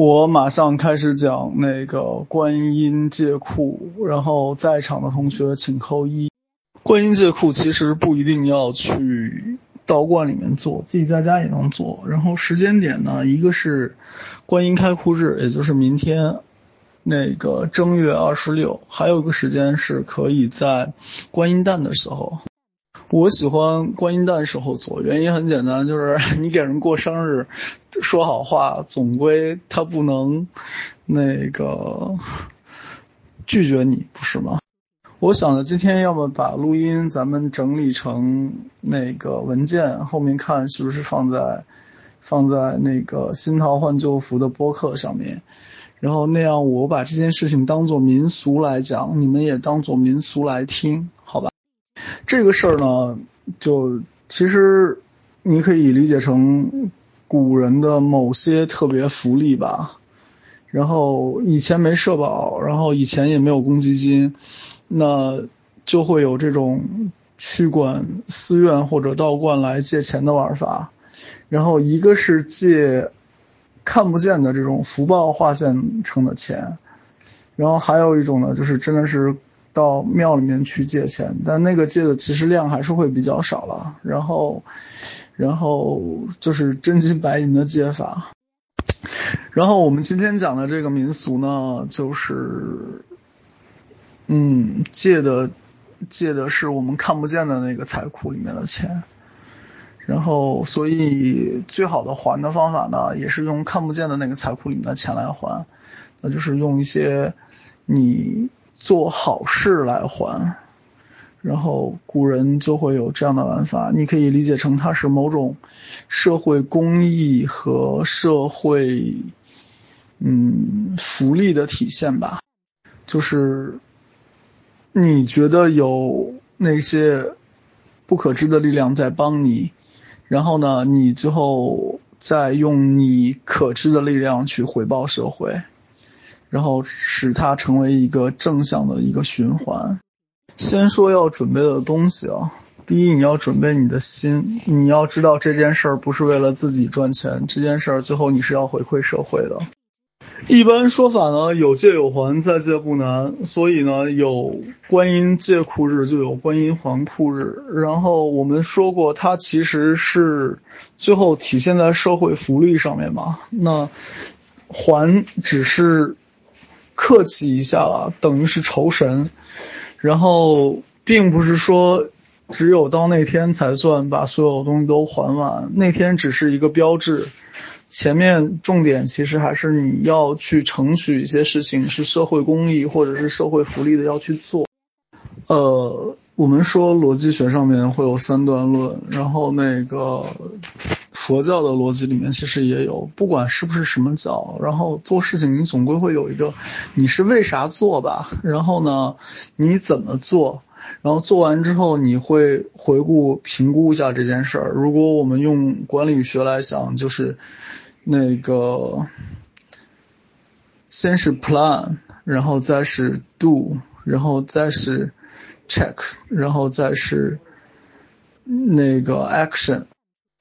我马上开始讲那个观音借库，然后在场的同学请扣一。观音借库其实不一定要去道观里面做，自己在家也能做。然后时间点呢，一个是观音开库日，也就是明天那个正月二十六，还有一个时间是可以在观音诞的时候。我喜欢观音诞时候做，原因很简单，就是 你给人过生日，说好话，总归他不能那个拒绝你，不是吗？我想着今天要么把录音咱们整理成那个文件，后面看是不是放在放在那个新桃换旧符的播客上面，然后那样我把这件事情当做民俗来讲，你们也当做民俗来听，这个事儿呢，就其实你可以理解成古人的某些特别福利吧。然后以前没社保，然后以前也没有公积金，那就会有这种去管寺院或者道观来借钱的玩法。然后一个是借看不见的这种福报化现成的钱，然后还有一种呢，就是真的是。到庙里面去借钱，但那个借的其实量还是会比较少了。然后，然后就是真金白银的借法。然后我们今天讲的这个民俗呢，就是，嗯，借的借的是我们看不见的那个财库里面的钱。然后，所以最好的还的方法呢，也是用看不见的那个财库里面的钱来还，那就是用一些你。做好事来还，然后古人就会有这样的玩法，你可以理解成它是某种社会公益和社会嗯福利的体现吧。就是你觉得有那些不可知的力量在帮你，然后呢，你最后再用你可知的力量去回报社会。然后使它成为一个正向的一个循环。先说要准备的东西啊，第一你要准备你的心，你要知道这件事儿不是为了自己赚钱，这件事儿最后你是要回馈社会的。一般说法呢，有借有还，再借不难，所以呢，有观音借库日就有观音还库日。然后我们说过，它其实是最后体现在社会福利上面嘛。那还只是。客气一下了，等于是酬神，然后并不是说只有到那天才算把所有东西都还完，那天只是一个标志，前面重点其实还是你要去承许一些事情是社会公益或者是社会福利的要去做，呃。我们说逻辑学上面会有三段论，然后那个佛教的逻辑里面其实也有，不管是不是什么教，然后做事情你总归会有一个你是为啥做吧，然后呢你怎么做，然后做完之后你会回顾评估一下这件事儿。如果我们用管理学来想，就是那个先是 plan，然后再是 do，然后再是。check，然后再是那个 action，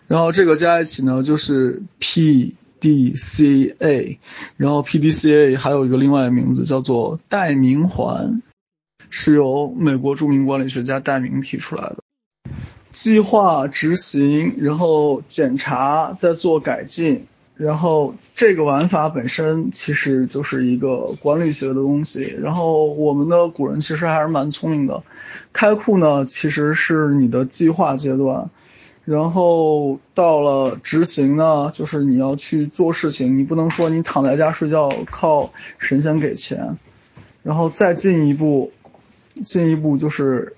然后这个加一起呢就是 P D C A，然后 P D C A 还有一个另外的名字叫做代名环，是由美国著名管理学家戴明提出来的。计划、执行，然后检查，再做改进。然后这个玩法本身其实就是一个管理学的东西。然后我们的古人其实还是蛮聪明的。开库呢，其实是你的计划阶段，然后到了执行呢，就是你要去做事情。你不能说你躺在家睡觉靠神仙给钱。然后再进一步，进一步就是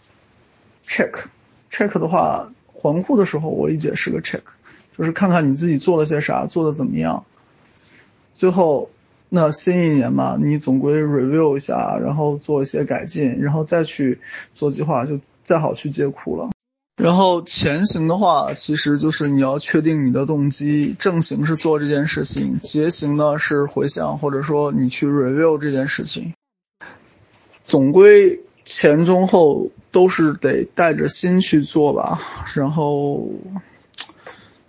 check，check 的话，还库的时候我理解是个 check。就是看看你自己做了些啥，做的怎么样。最后，那新一年嘛，你总归 review 一下，然后做一些改进，然后再去做计划，就再好去接库了。然后前行的话，其实就是你要确定你的动机，正行是做这件事情，结行呢是回想或者说你去 review 这件事情。总归前中后都是得带着心去做吧，然后。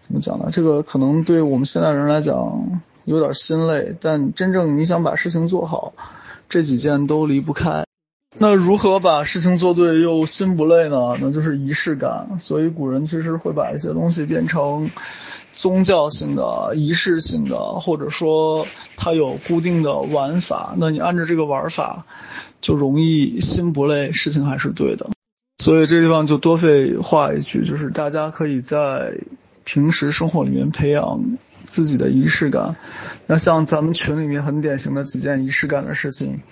怎么讲呢？这个可能对我们现代人来讲有点心累，但真正你想把事情做好，这几件都离不开。那如何把事情做对又心不累呢？那就是仪式感。所以古人其实会把一些东西变成宗教性的、仪式性的，或者说它有固定的玩法。那你按照这个玩法，就容易心不累，事情还是对的。所以这地方就多废话一句，就是大家可以在平时生活里面培养自己的仪式感。那像咱们群里面很典型的几件仪式感的事情。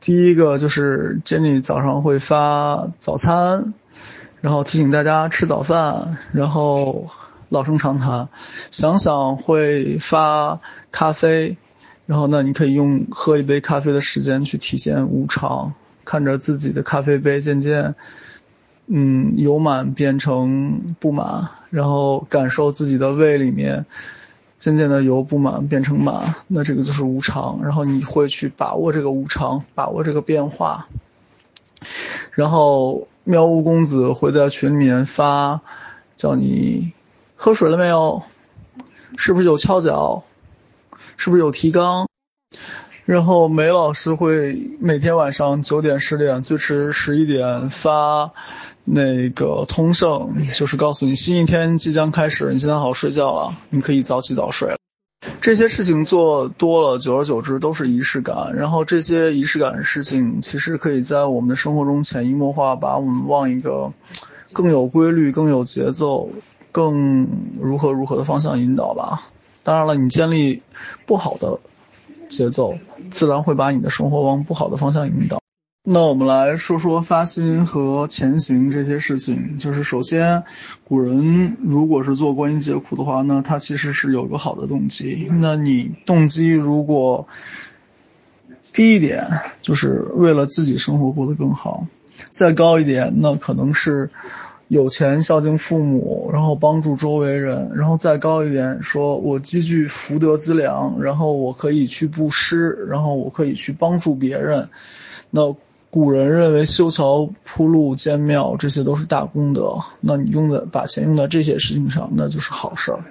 第一个就是 Jenny 早上会发早餐，然后提醒大家吃早饭，然后老生常谈，想想会发咖啡，然后呢，你可以用喝一杯咖啡的时间去体现无常，看着自己的咖啡杯渐渐，嗯，由满变成不满，然后感受自己的胃里面。渐渐的由不满变成满，那这个就是无常。然后你会去把握这个无常，把握这个变化。然后妙屋公子会在群里面发，叫你喝水了没有？是不是有敲脚？是不是有提纲？然后梅老师会每天晚上九点、十点，最迟十一点发。那个通胜就是告诉你新一天即将开始，你现在好好睡觉了，你可以早起早睡了。这些事情做多了，久而久之都是仪式感。然后这些仪式感的事情，其实可以在我们的生活中潜移默化，把我们往一个更有规律、更有节奏、更如何如何的方向引导吧。当然了，你建立不好的节奏，自然会把你的生活往不好的方向引导。那我们来说说发心和前行这些事情。就是首先，古人如果是做观音解苦的话，那他其实是有个好的动机。那你动机如果低一点，就是为了自己生活过得更好；再高一点，那可能是有钱孝敬父母，然后帮助周围人；然后再高一点，说我积聚福德资粮，然后我可以去布施，然后我可以去帮助别人。那古人认为修桥铺路建庙这些都是大功德，那你用的把钱用在这些事情上，那就是好事儿。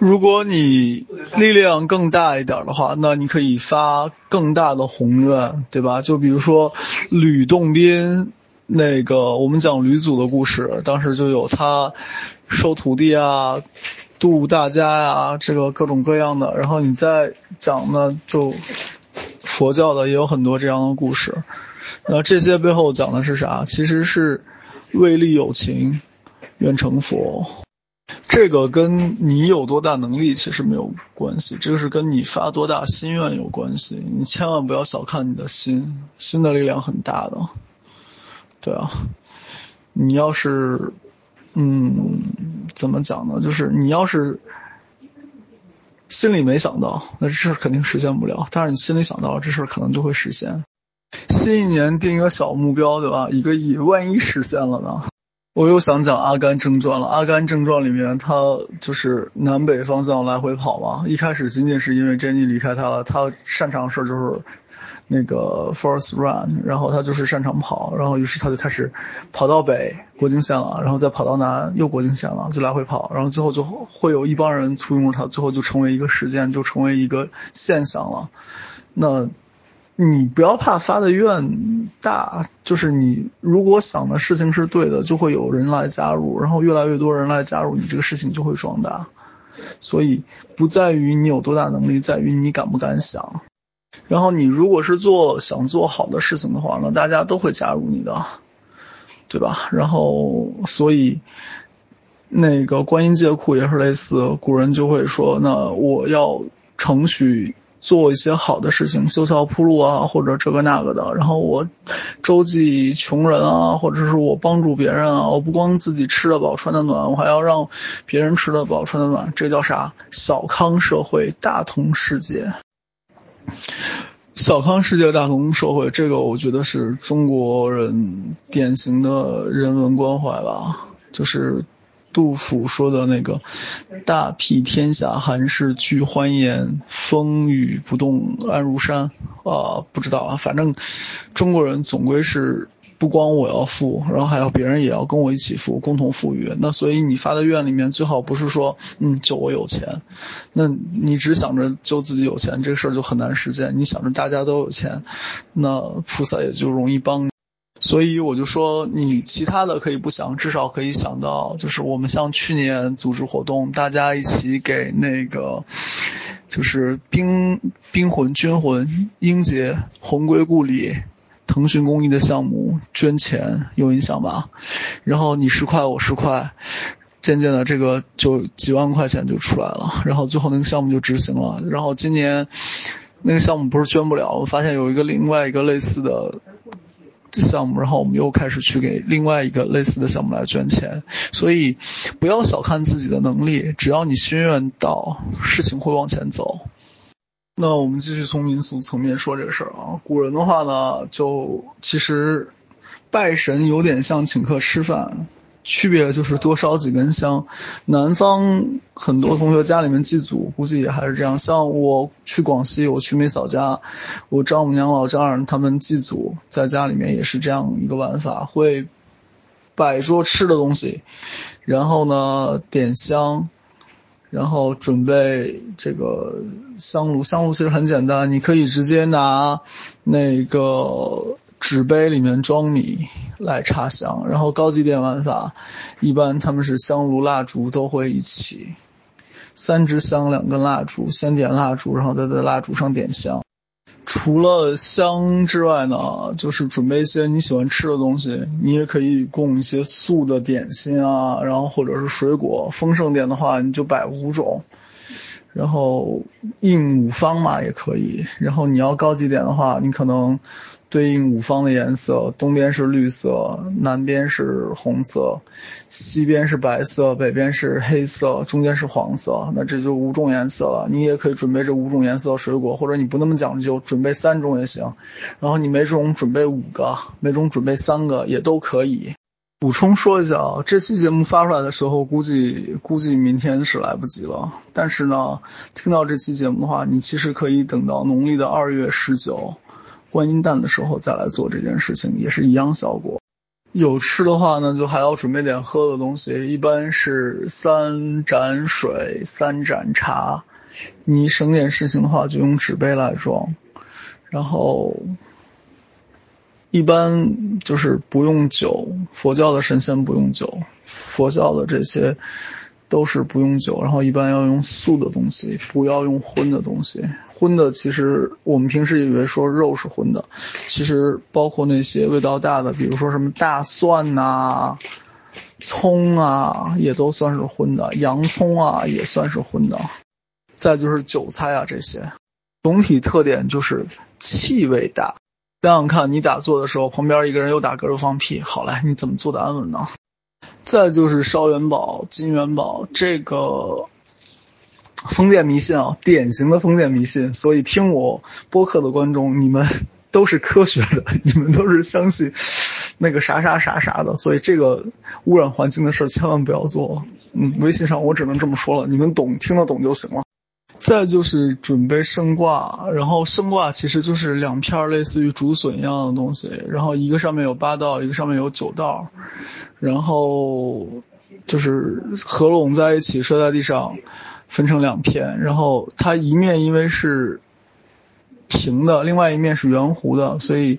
如果你力量更大一点的话，那你可以发更大的宏愿，对吧？就比如说吕洞宾，那个我们讲吕祖的故事，当时就有他收徒弟啊，度大家呀，这个各种各样的。然后你再讲呢，就佛教的也有很多这样的故事。那这些背后讲的是啥？其实是为利有情，愿成佛。这个跟你有多大能力其实没有关系，这个是跟你发多大心愿有关系。你千万不要小看你的心，心的力量很大的。对啊，你要是，嗯，怎么讲呢？就是你要是心里没想到，那这事肯定实现不了。但是你心里想到了，这事可能就会实现。新一年定一个小目标，对吧？一个亿，万一实现了呢？我又想讲《阿甘正传》了，《阿甘正传》里面他就是南北方向来回跑嘛。一开始仅仅是因为珍妮离开他了，他擅长的事就是那个 force run，然后他就是擅长跑，然后于是他就开始跑到北国境线了，然后再跑到南又国境线了，就来回跑，然后最后就会有一帮人簇拥着他，最后就成为一个事件，就成为一个现象了。那。你不要怕发的愿大，就是你如果想的事情是对的，就会有人来加入，然后越来越多人来加入，你这个事情就会壮大。所以不在于你有多大能力，在于你敢不敢想。然后你如果是做想做好的事情的话，那大家都会加入你的，对吧？然后所以那个观音借库也是类似，古人就会说，那我要承许。做一些好的事情，修桥铺路啊，或者这个那个的。然后我周济穷人啊，或者是我帮助别人啊。我不光自己吃得饱穿得暖，我还要让别人吃得饱穿得暖。这叫啥？小康社会，大同世界。小康世界，大同社会，这个我觉得是中国人典型的人文关怀吧，就是。杜甫说的那个“大庇天下寒士俱欢颜，风雨不动安如山”，啊，不知道啊，反正中国人总归是不光我要富，然后还要别人也要跟我一起富，共同富裕。那所以你发的愿里面最好不是说，嗯，就我有钱，那你只想着就自己有钱，这个事儿就很难实现。你想着大家都有钱，那菩萨也就容易帮你。所以我就说，你其他的可以不想，至少可以想到，就是我们像去年组织活动，大家一起给那个，就是冰冰魂、军魂、英杰、红归故里、腾讯公益的项目捐钱，有印象吧？然后你十块，我十块，渐渐的这个就几万块钱就出来了，然后最后那个项目就执行了。然后今年那个项目不是捐不了，我发现有一个另外一个类似的。项目，然后我们又开始去给另外一个类似的项目来捐钱，所以不要小看自己的能力，只要你心愿到，事情会往前走。那我们继续从民俗层面说这个事儿啊，古人的话呢，就其实拜神有点像请客吃饭。区别就是多烧几根香。南方很多同学家里面祭祖，估计也还是这样。像我去广西，我去梅嫂家，我丈母娘、老丈人他们祭祖，在家里面也是这样一个玩法，会摆桌吃的东西，然后呢点香，然后准备这个香炉。香炉其实很简单，你可以直接拿那个。纸杯里面装米来插香，然后高级点玩法，一般他们是香炉蜡烛都会一起，三支香两根蜡烛，先点蜡烛，然后再在蜡烛上点香。除了香之外呢，就是准备一些你喜欢吃的东西，你也可以供一些素的点心啊，然后或者是水果。丰盛点的话，你就摆五种，然后应五方嘛也可以。然后你要高级点的话，你可能。对应五方的颜色，东边是绿色，南边是红色，西边是白色，北边是黑色，中间是黄色。那这就五种颜色了。你也可以准备这五种颜色水果，或者你不那么讲究，准备三种也行。然后你每种准备五个，每种准备三个也都可以。补充说一下啊，这期节目发出来的时候，估计估计明天是来不及了。但是呢，听到这期节目的话，你其实可以等到农历的二月十九。观音诞的时候再来做这件事情也是一样效果。有吃的话呢，就还要准备点喝的东西，一般是三盏水、三盏茶。你省点事情的话，就用纸杯来装。然后一般就是不用酒，佛教的神仙不用酒，佛教的这些。都是不用酒，然后一般要用素的东西，不要用荤的东西。荤的其实我们平时以为说肉是荤的，其实包括那些味道大的，比如说什么大蒜呐、葱啊，也都算是荤的。洋葱啊也算是荤的。再就是韭菜啊这些，总体特点就是气味大。想想看你打坐的时候，旁边一个人又打嗝又放屁，好嘞，你怎么坐的安稳呢？再就是烧元宝、金元宝，这个封建迷信啊，典型的封建迷信。所以听我播客的观众，你们都是科学的，你们都是相信那个啥啥啥啥的。所以这个污染环境的事千万不要做。嗯，微信上我只能这么说了，你们懂，听得懂就行了。再就是准备生挂，然后生挂其实就是两片类似于竹笋一样的东西，然后一个上面有八道，一个上面有九道。然后就是合拢在一起，摔在地上，分成两片。然后它一面因为是平的，另外一面是圆弧的，所以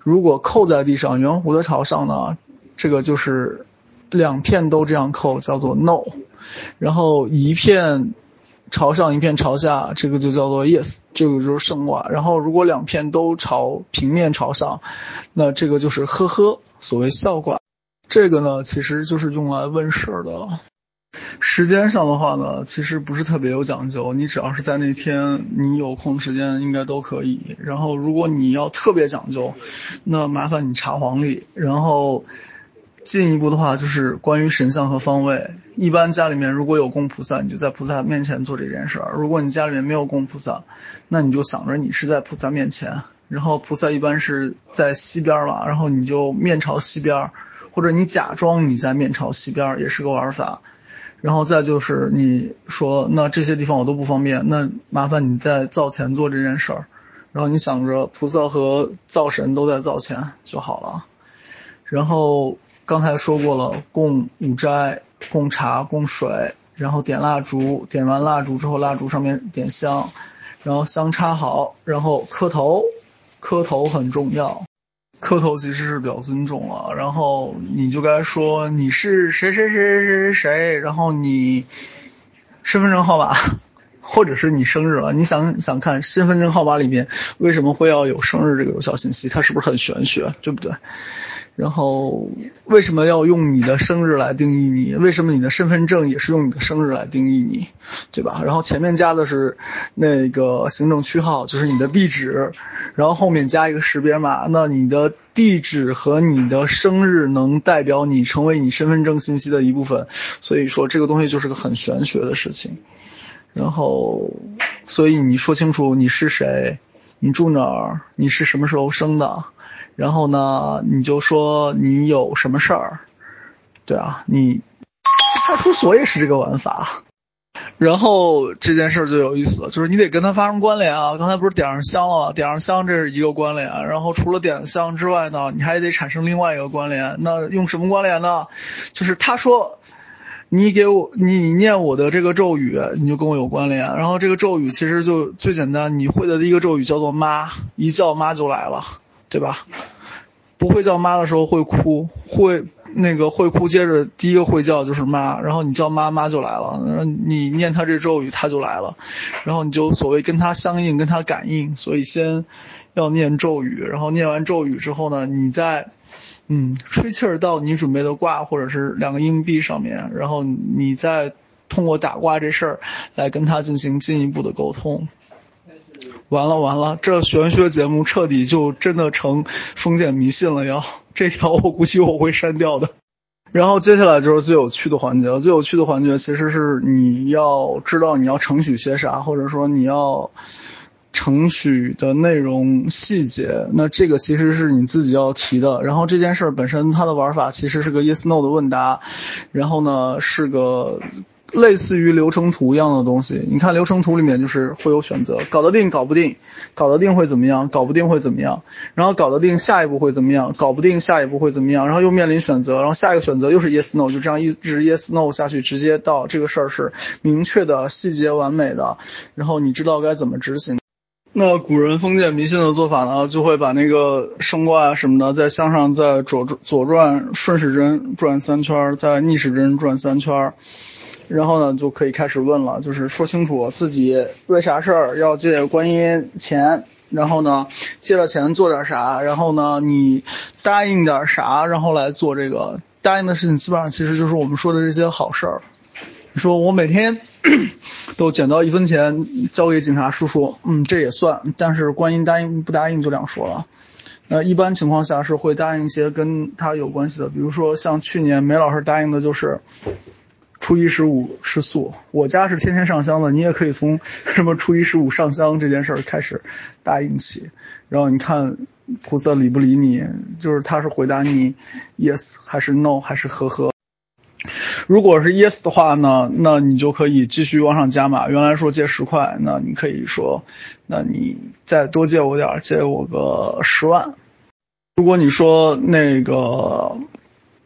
如果扣在地上，圆弧的朝上呢，这个就是两片都这样扣，叫做 no。然后一片朝上，一片朝下，这个就叫做 yes，这个就是胜卦。然后如果两片都朝平面朝上，那这个就是呵呵，所谓笑卦。这个呢，其实就是用来问事儿的。时间上的话呢，其实不是特别有讲究，你只要是在那天你有空时间，应该都可以。然后，如果你要特别讲究，那麻烦你查黄历。然后，进一步的话就是关于神像和方位。一般家里面如果有供菩萨，你就在菩萨面前做这件事儿；如果你家里面没有供菩萨，那你就想着你是在菩萨面前，然后菩萨一般是在西边了，然后你就面朝西边。或者你假装你在面朝西边也是个玩法，然后再就是你说那这些地方我都不方便，那麻烦你在灶前做这件事儿，然后你想着菩萨和灶神都在灶前就好了。然后刚才说过了，供五斋、供茶、供水，然后点蜡烛，点完蜡烛之后，蜡烛上面点香，然后香插好，然后磕头，磕头很重要。磕头其实是表尊重了，然后你就该说你是谁谁谁谁谁谁，然后你身份证号码，或者是你生日了，你想想看，身份证号码里面为什么会要有生日这个有效信息？它是不是很玄学，对不对？然后为什么要用你的生日来定义你？为什么你的身份证也是用你的生日来定义你，对吧？然后前面加的是那个行政区号，就是你的地址，然后后面加一个识别码。那你的地址和你的生日能代表你成为你身份证信息的一部分，所以说这个东西就是个很玄学的事情。然后，所以你说清楚你是谁，你住哪儿，你是什么时候生的。然后呢，你就说你有什么事儿，对啊，你派出所也是这个玩法。然后这件事儿就有意思了，就是你得跟他发生关联啊。刚才不是点上香了吗？点上香这是一个关联。然后除了点香之外呢，你还得产生另外一个关联。那用什么关联呢？就是他说你给我你念我的这个咒语，你就跟我有关联。然后这个咒语其实就最简单，你会的第一个咒语叫做妈，一叫妈就来了。对吧？不会叫妈的时候会哭，会那个会哭，接着第一个会叫就是妈，然后你叫妈妈就来了，然后你念他这咒语他就来了，然后你就所谓跟他相应，跟他感应，所以先要念咒语，然后念完咒语之后呢，你再嗯吹气儿到你准备的卦或者是两个硬币上面，然后你再通过打卦这事儿来跟他进行进一步的沟通。完了完了，这玄学节目彻底就真的成封建迷信了。要 这条我估计我会删掉的。然后接下来就是最有趣的环节了，最有趣的环节其实是你要知道你要承许些啥，或者说你要承许的内容细节。那这个其实是你自己要提的。然后这件事本身它的玩法其实是个 yes no 的问答，然后呢是个。类似于流程图一样的东西，你看流程图里面就是会有选择，搞得定搞不定，搞得定会怎么样，搞不定会怎么样，然后搞得定下一步会怎么样，搞不定下一步会怎么样，然后又面临选择，然后下一个选择又是 yes no，就这样一直 yes no 下去，直接到这个事儿是明确的、细节完美的，然后你知道该怎么执行。那古人封建迷信的做法呢，就会把那个升卦什么的在向上在左左转顺时针转三圈，在逆时针转三圈。然后呢，就可以开始问了，就是说清楚自己为啥事儿要借观音钱，然后呢，借了钱做点啥，然后呢，你答应点啥，然后来做这个答应的事情，基本上其实就是我们说的这些好事儿。你说我每天 都捡到一分钱交给警察叔叔，嗯，这也算，但是观音答应不答应就两说了。那一般情况下是会答应一些跟他有关系的，比如说像去年梅老师答应的就是。初一十五吃素，我家是天天上香的，你也可以从什么初一十五上香这件事儿开始答应起，然后你看菩萨理不理你，就是他是回答你 yes 还是 no 还是呵呵。如果是 yes 的话呢，那你就可以继续往上加码。原来说借十块，那你可以说，那你再多借我点儿，借我个十万。如果你说那个。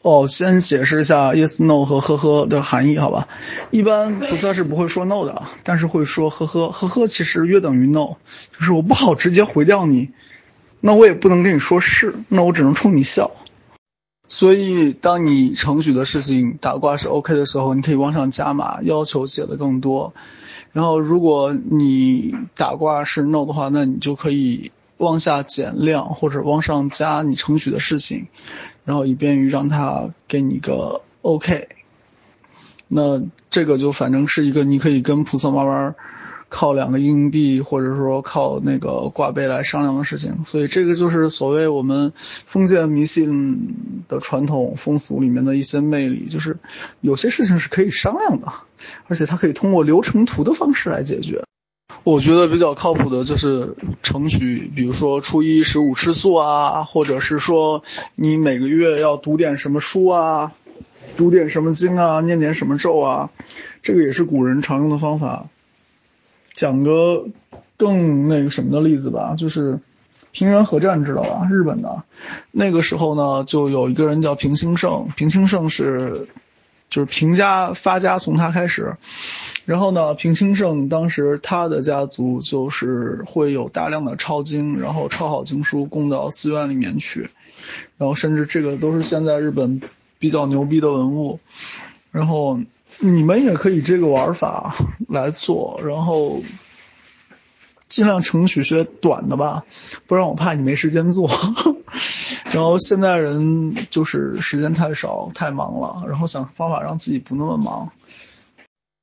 哦，先解释一下 yes no 和呵呵的含义，好吧？一般菩萨是不会说 no 的，但是会说呵呵，呵呵其实约等于 no，就是我不好直接回掉你，那我也不能跟你说是，那我只能冲你笑。所以当你程许的事情打卦是 OK 的时候，你可以往上加码，要求写的更多。然后如果你打卦是 no 的话，那你就可以往下减量或者往上加你程许的事情。然后以便于让他给你个 OK，那这个就反正是一个你可以跟菩萨慢慢靠两个硬币或者说靠那个挂杯来商量的事情，所以这个就是所谓我们封建迷信的传统风俗里面的一些魅力，就是有些事情是可以商量的，而且它可以通过流程图的方式来解决。我觉得比较靠谱的就是程序，比如说初一十五吃素啊，或者是说你每个月要读点什么书啊，读点什么经啊，念点什么咒啊，这个也是古人常用的方法。讲个更那个什么的例子吧，就是平原核战知道吧？日本的，那个时候呢，就有一个人叫平清盛，平清盛是就是平家发家从他开始，然后呢，平清盛当时他的家族就是会有大量的抄经，然后抄好经书供到寺院里面去，然后甚至这个都是现在日本比较牛逼的文物，然后你们也可以这个玩法来做，然后。尽量程序学短的吧，不然我怕你没时间做。然后现在人就是时间太少，太忙了，然后想方法让自己不那么忙。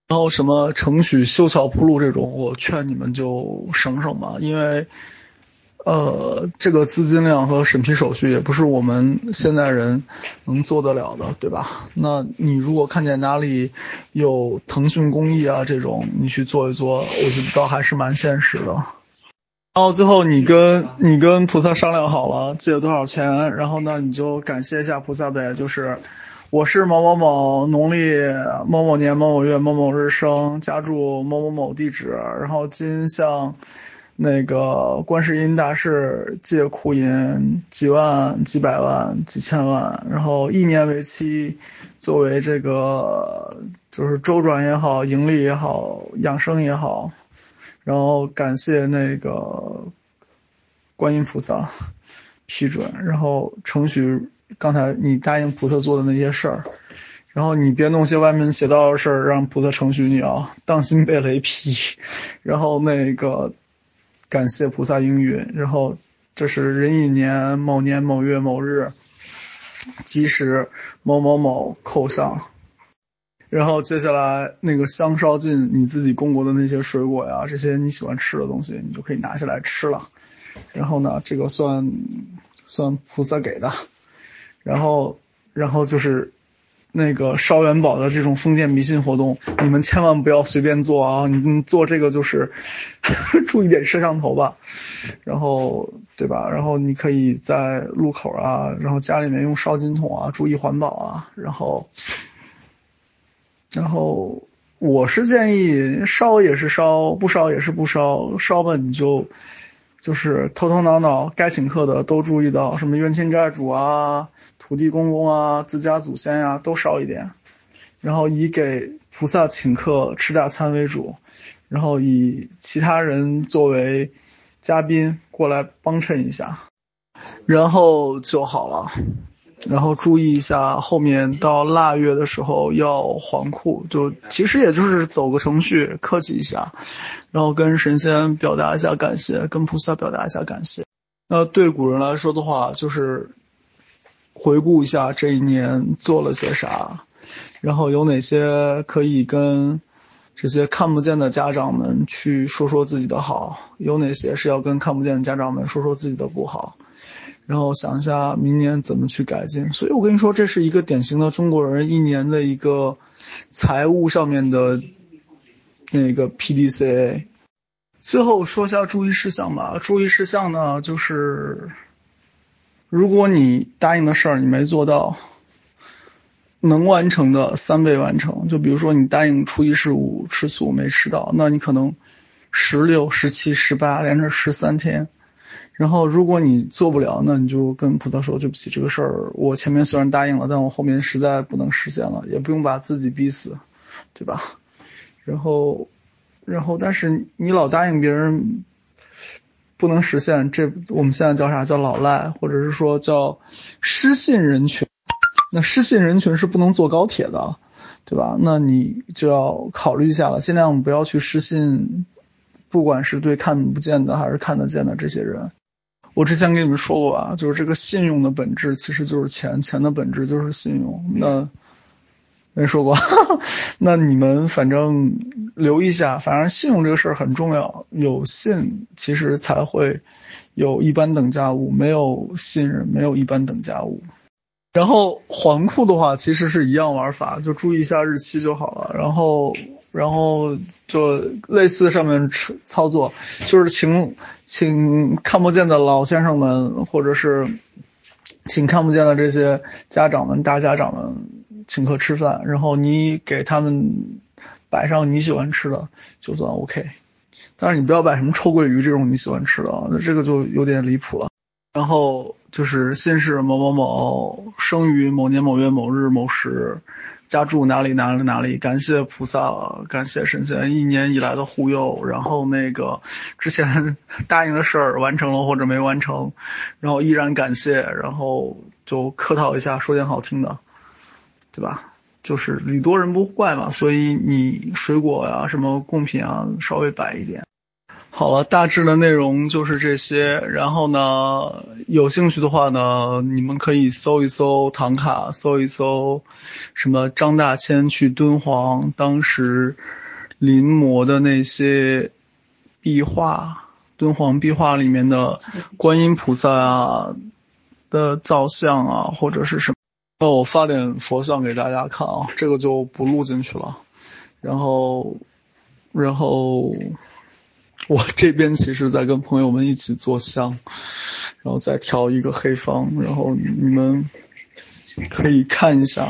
然后什么程序修桥铺路这种，我劝你们就省省吧，因为。呃，这个资金量和审批手续也不是我们现在人能做得了的，对吧？那你如果看见哪里有腾讯公益啊这种，你去做一做，我觉得倒还是蛮现实的。然后最后你跟你跟菩萨商量好了借多少钱，然后呢你就感谢一下菩萨呗，就是我是某某某，农历某某年某某月某某日生，家住某某某地址，然后今向。那个观世音大士借库银几万、几百万、几千万，然后一年为期，作为这个就是周转也好、盈利也好、养生也好，然后感谢那个观音菩萨批准，然后程序刚才你答应菩萨做的那些事儿，然后你别弄些歪门邪道的事儿，让菩萨程序你啊，当心被雷劈，然后那个。感谢菩萨应允，然后这是壬寅年某年某月某日，吉时某某某扣上，然后接下来那个香烧尽你自己供过的那些水果呀，这些你喜欢吃的东西，你就可以拿下来吃了。然后呢，这个算算菩萨给的，然后然后就是。那个烧元宝的这种封建迷信活动，你们千万不要随便做啊！你做这个就是 注意点摄像头吧，然后对吧？然后你可以在路口啊，然后家里面用烧金桶啊，注意环保啊。然后，然后我是建议烧也是烧，不烧也是不烧。烧吧你就就是头头脑脑该请客的都注意到，什么冤亲债主啊。土地公公啊，自家祖先呀，都烧一点，然后以给菩萨请客吃大餐为主，然后以其他人作为嘉宾过来帮衬一下，然后就好了。然后注意一下，后面到腊月的时候要还库，就其实也就是走个程序，客气一下，然后跟神仙表达一下感谢，跟菩萨表达一下感谢。那对古人来说的话，就是。回顾一下这一年做了些啥，然后有哪些可以跟这些看不见的家长们去说说自己的好，有哪些是要跟看不见的家长们说说自己的不好，然后想一下明年怎么去改进。所以我跟你说，这是一个典型的中国人一年的一个财务上面的那个 P D C A。最后说一下注意事项吧，注意事项呢就是。如果你答应的事儿你没做到，能完成的三倍完成。就比如说你答应初一十五吃素没吃到，那你可能十六、十七、十八连着十三天。然后如果你做不了，那你就跟菩萨说对不起，这个事儿我前面虽然答应了，但我后面实在不能实现了，也不用把自己逼死，对吧？然后，然后但是你老答应别人。不能实现，这我们现在叫啥？叫老赖，或者是说叫失信人群。那失信人群是不能坐高铁的，对吧？那你就要考虑一下了，尽量不要去失信，不管是对看不见的还是看得见的这些人。我之前跟你们说过吧，就是这个信用的本质其实就是钱，钱的本质就是信用。那。没说过，那你们反正留意一下，反正信用这个事儿很重要，有信其实才会有一般等价物，没有信任没有一般等价物。然后还库的话，其实是一样玩法，就注意一下日期就好了。然后，然后就类似上面操作，就是请请看不见的老先生们，或者是请看不见的这些家长们、大家长们。请客吃饭，然后你给他们摆上你喜欢吃的，就算 OK。但是你不要摆什么臭鳜鱼这种你喜欢吃的，那这个就有点离谱了。然后就是姓氏某某某，生于某年某月某日某时，家住哪里哪里哪里，感谢菩萨，感谢神仙一年以来的护佑。然后那个之前 答应的事儿完成了或者没完成，然后依然感谢，然后就客套一下，说点好听的，对吧？就是礼多人不怪嘛，所以你水果呀、什么贡品啊，稍微摆一点。好了，大致的内容就是这些。然后呢，有兴趣的话呢，你们可以搜一搜唐卡，搜一搜什么张大千去敦煌当时临摹的那些壁画，敦煌壁画里面的观音菩萨啊的造像啊，或者是什么。那我发点佛像给大家看啊，这个就不录进去了。然后，然后。我这边其实在跟朋友们一起做香，然后再调一个黑方，然后你们可以看一下。